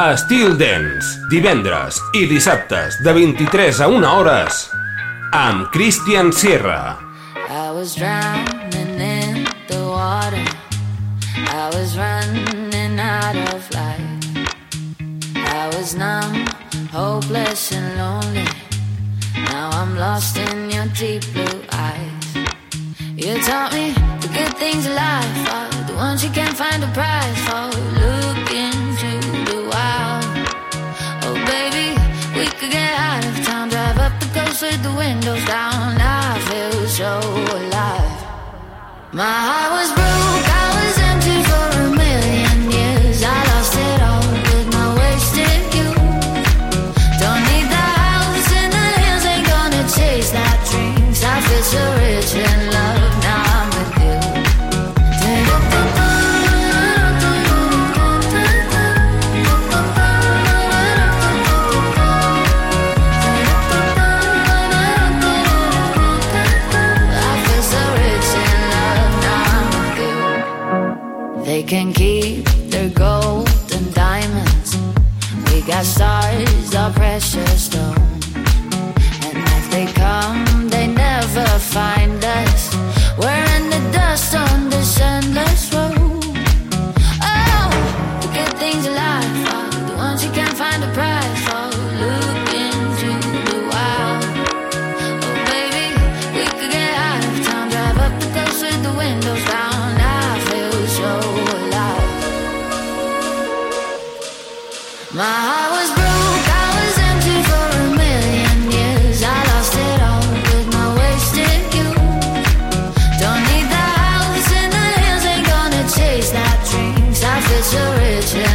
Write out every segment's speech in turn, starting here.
Estil Dance, divendres i dissabtes de 23 a 1 hores amb Christian Sierra. I was drowning in the water. I was running out of light. I was numb, hopeless and lonely. Now I'm lost in your deep blue eyes. You taught me the good things of life. Are The ones you can't find a price for. Look get out of town, drive up the coast with the windows down. I feel so alive. My heart was broken. stars are precious It's a riches.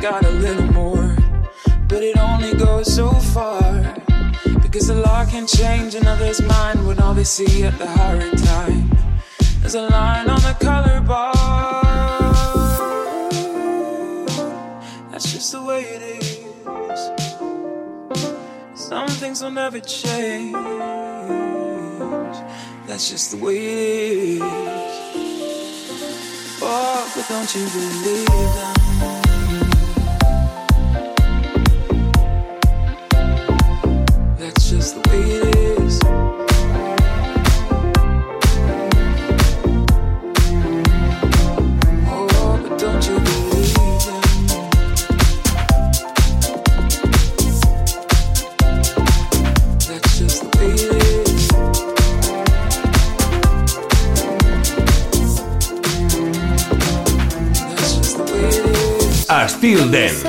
got a little more, but it only goes so far. Because a law can change another's mind when all they see at the hurry time is a line on the color bar. That's just the way it is. Some things will never change. That's just the way it is. Oh, but don't you believe them? Till then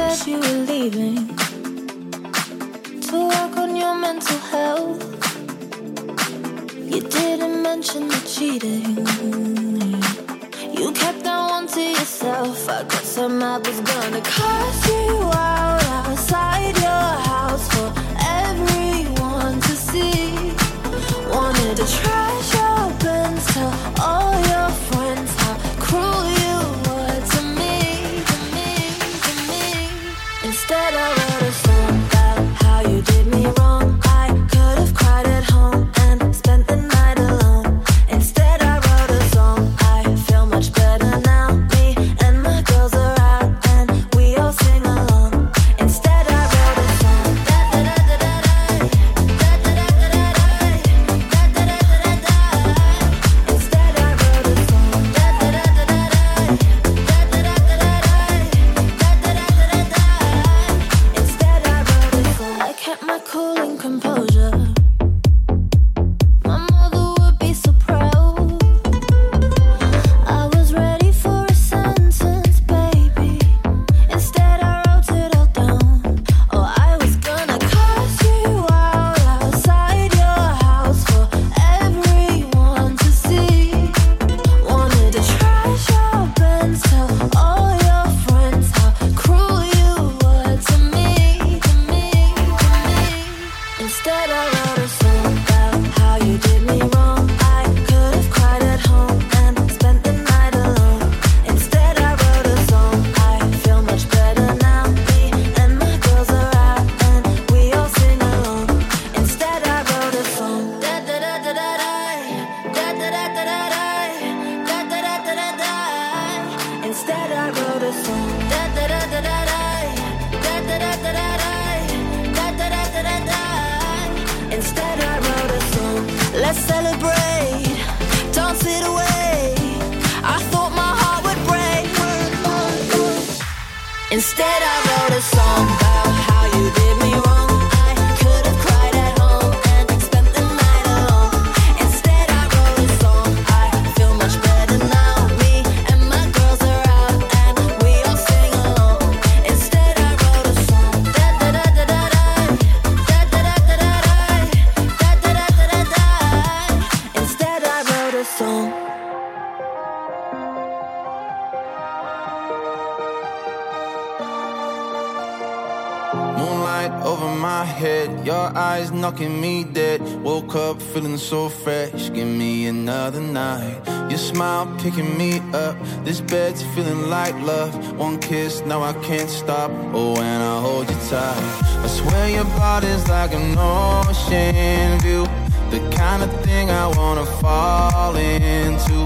eyes knocking me dead. Woke up feeling so fresh, give me another night. Your smile picking me up, this bed's feeling like love. One kiss, now I can't stop. Oh, when I hold you tight, I swear your body's like an ocean view. The kind of thing I wanna fall into.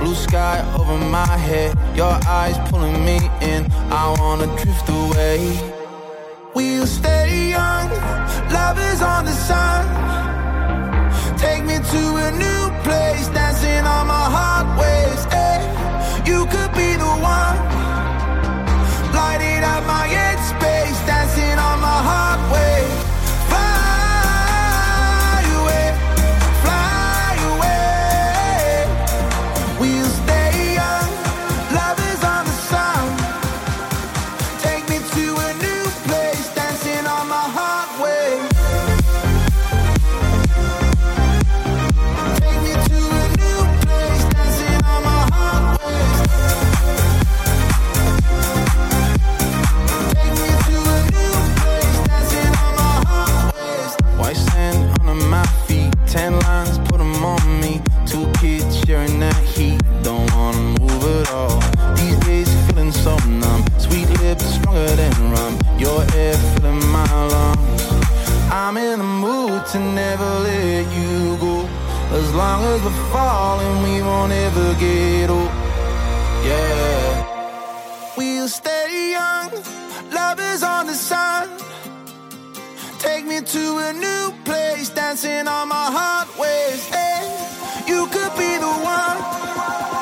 Blue sky over my head, your eyes pulling me in. I wanna drift away. We'll stay young, love is on the sun. Take me to a new place, dancing on my heart waves. Hey, you could my lungs. I'm in the mood to never let you go. As long as we're falling, we won't ever get old. Yeah. We'll stay young, love is on the sun. Take me to a new place, dancing on my heart waves. Hey, you could be the one.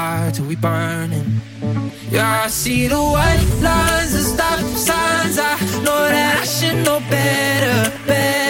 fire till we burning. Yeah, I see the white lines and stop signs. I know that I should know better, better.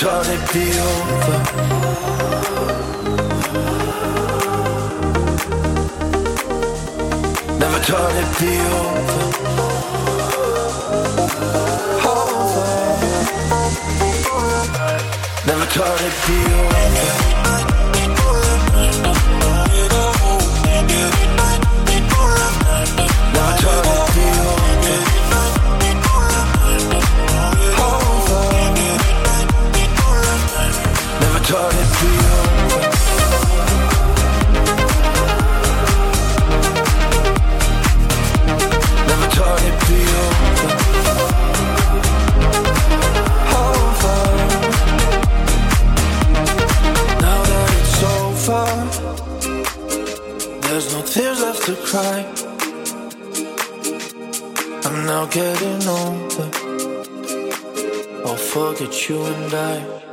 thought it'd be over. Never thought it'd be over. over. Never thought it'd be over. you and I.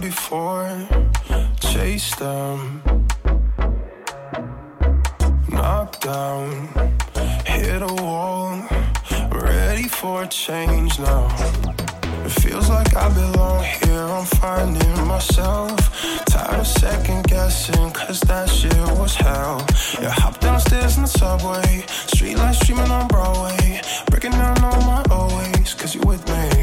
before, chase them, knock down, hit a wall, ready for change now. It feels like I belong here, I'm finding myself. Tired of second guessing, cause that shit was hell. Yeah, hop downstairs in the subway, streetlights streaming on Broadway, breaking down all my always, cause you with me.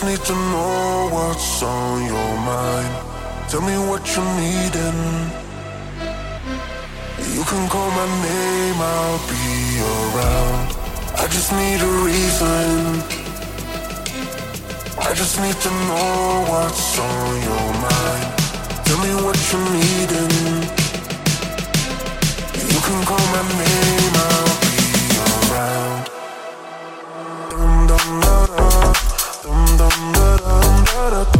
just need to know what's on your mind. Tell me what you're needing. You can call my name, I'll be around. I just need a reason. I just need to know what's on your mind. Tell me what you're needing. You can call my name, I'll Para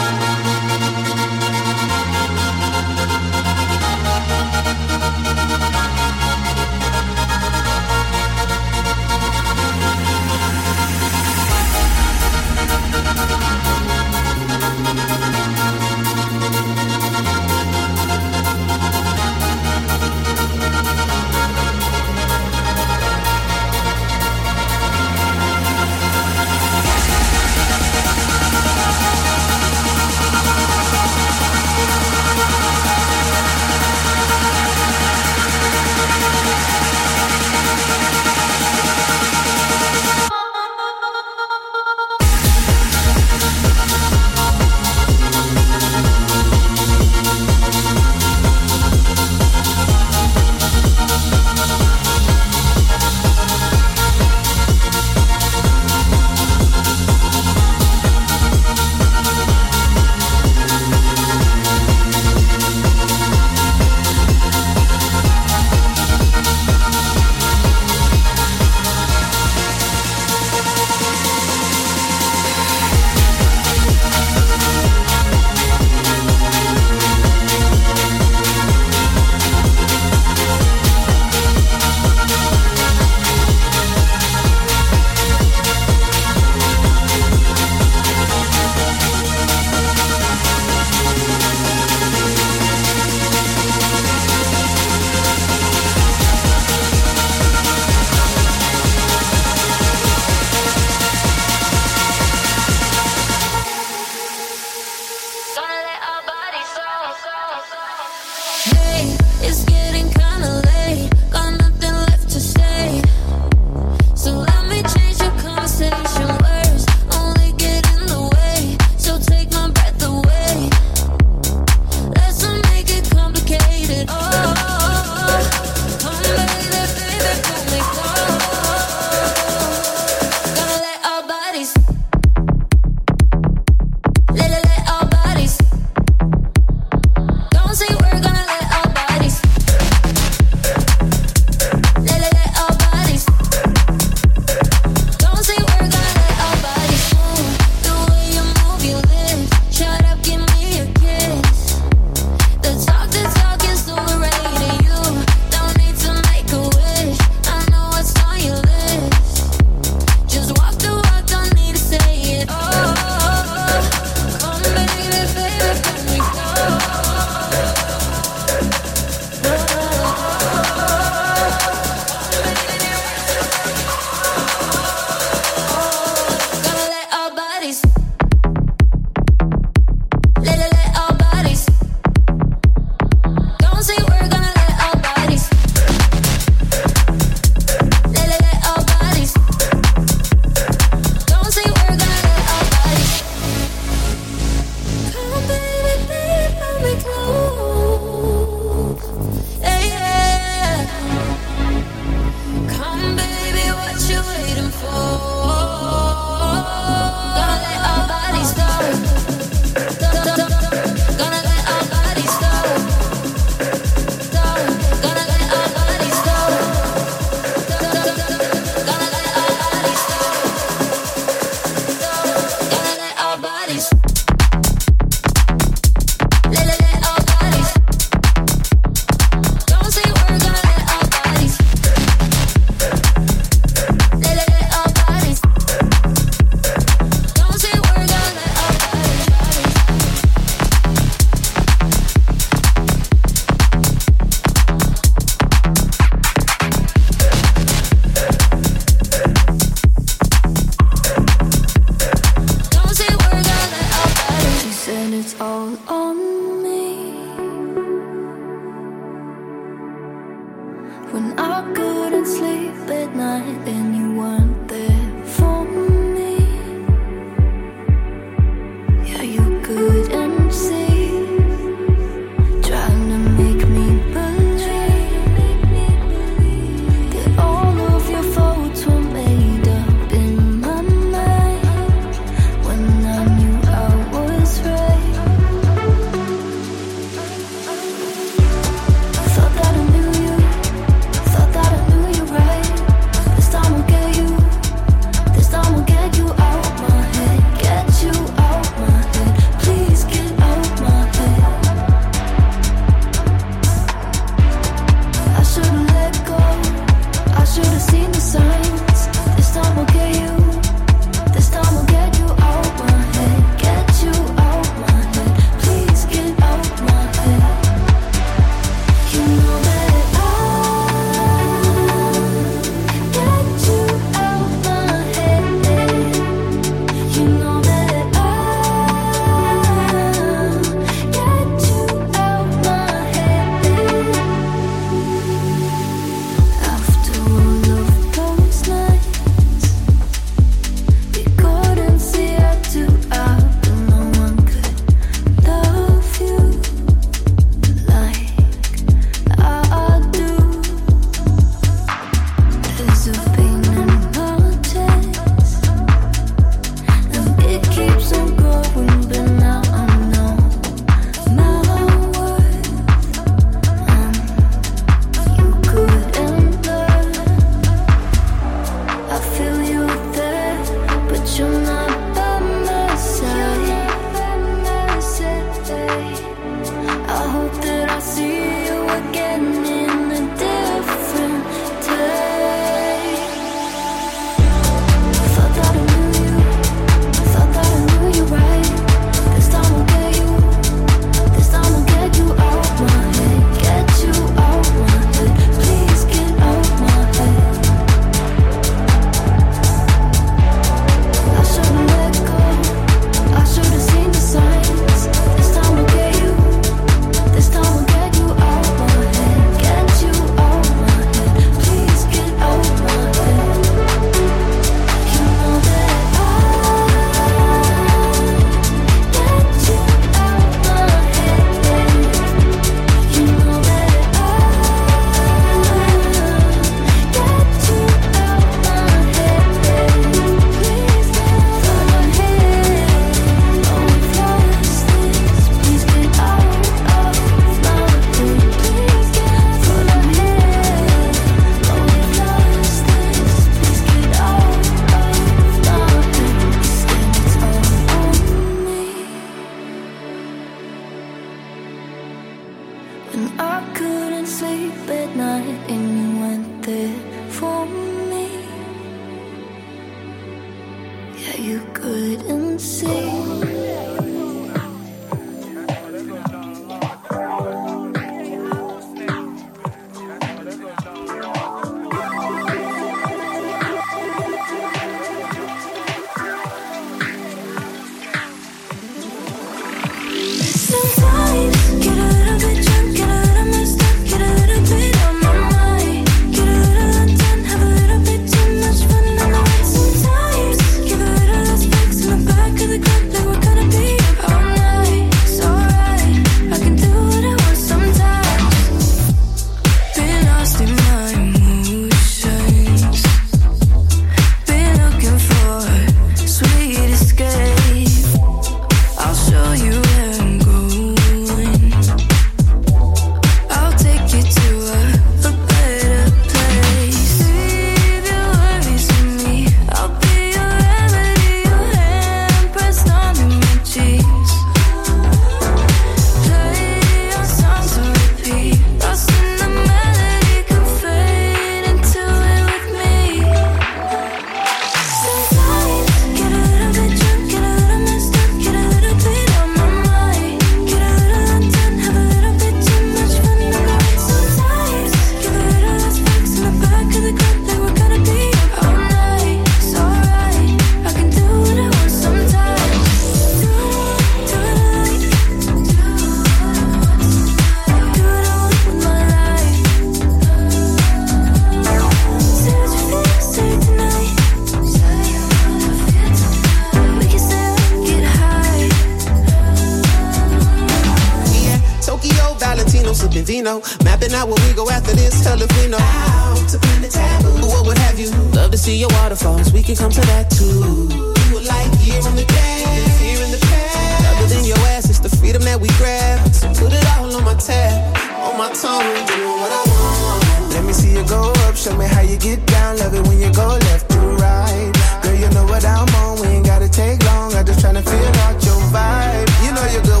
Let me see you go up, show me how you get down. Love it when you go left to right. Girl, you know what I'm on, we ain't gotta take long. I just tryna feel out your vibe. You know you're good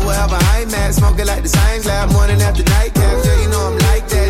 I'm at. Smoking like the science lab, morning after night cap. You know I'm like that